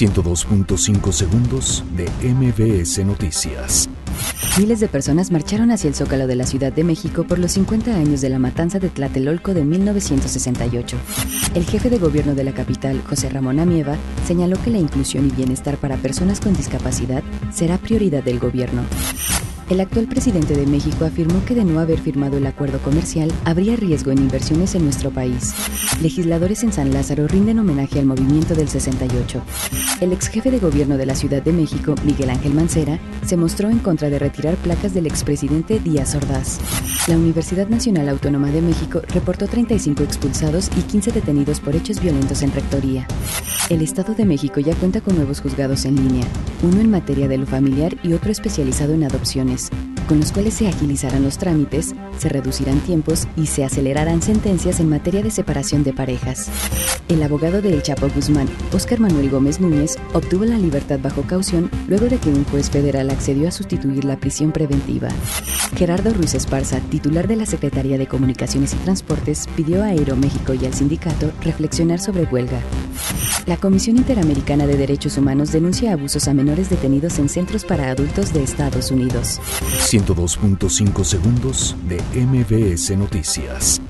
102.5 segundos de MBS Noticias. Miles de personas marcharon hacia el Zócalo de la Ciudad de México por los 50 años de la matanza de Tlatelolco de 1968. El jefe de gobierno de la capital, José Ramón Amieva, señaló que la inclusión y bienestar para personas con discapacidad será prioridad del gobierno. El actual presidente de México afirmó que de no haber firmado el acuerdo comercial habría riesgo en inversiones en nuestro país. Legisladores en San Lázaro rinden homenaje al movimiento del 68. El ex jefe de gobierno de la Ciudad de México, Miguel Ángel Mancera, se mostró en contra de retirar placas del expresidente Díaz Ordaz. La Universidad Nacional Autónoma de México reportó 35 expulsados y 15 detenidos por hechos violentos en rectoría. El Estado de México ya cuenta con nuevos juzgados en línea, uno en materia de lo familiar y otro especializado en adopciones, con los cuales se agilizarán los trámites, se reducirán tiempos y se acelerarán sentencias en materia de separación de parejas. El abogado de El Chapo Guzmán, Óscar Manuel Gómez Núñez, obtuvo la libertad bajo caución luego de que un juez federal accedió a sustituir la prisión preventiva. Gerardo Ruiz Esparza, titular de la Secretaría de Comunicaciones y Transportes, pidió a Aeroméxico y al sindicato reflexionar sobre huelga. La Comisión Interamericana de Derechos Humanos denuncia abusos a menores detenidos en centros para adultos de Estados Unidos. 102.5 segundos de MBS Noticias.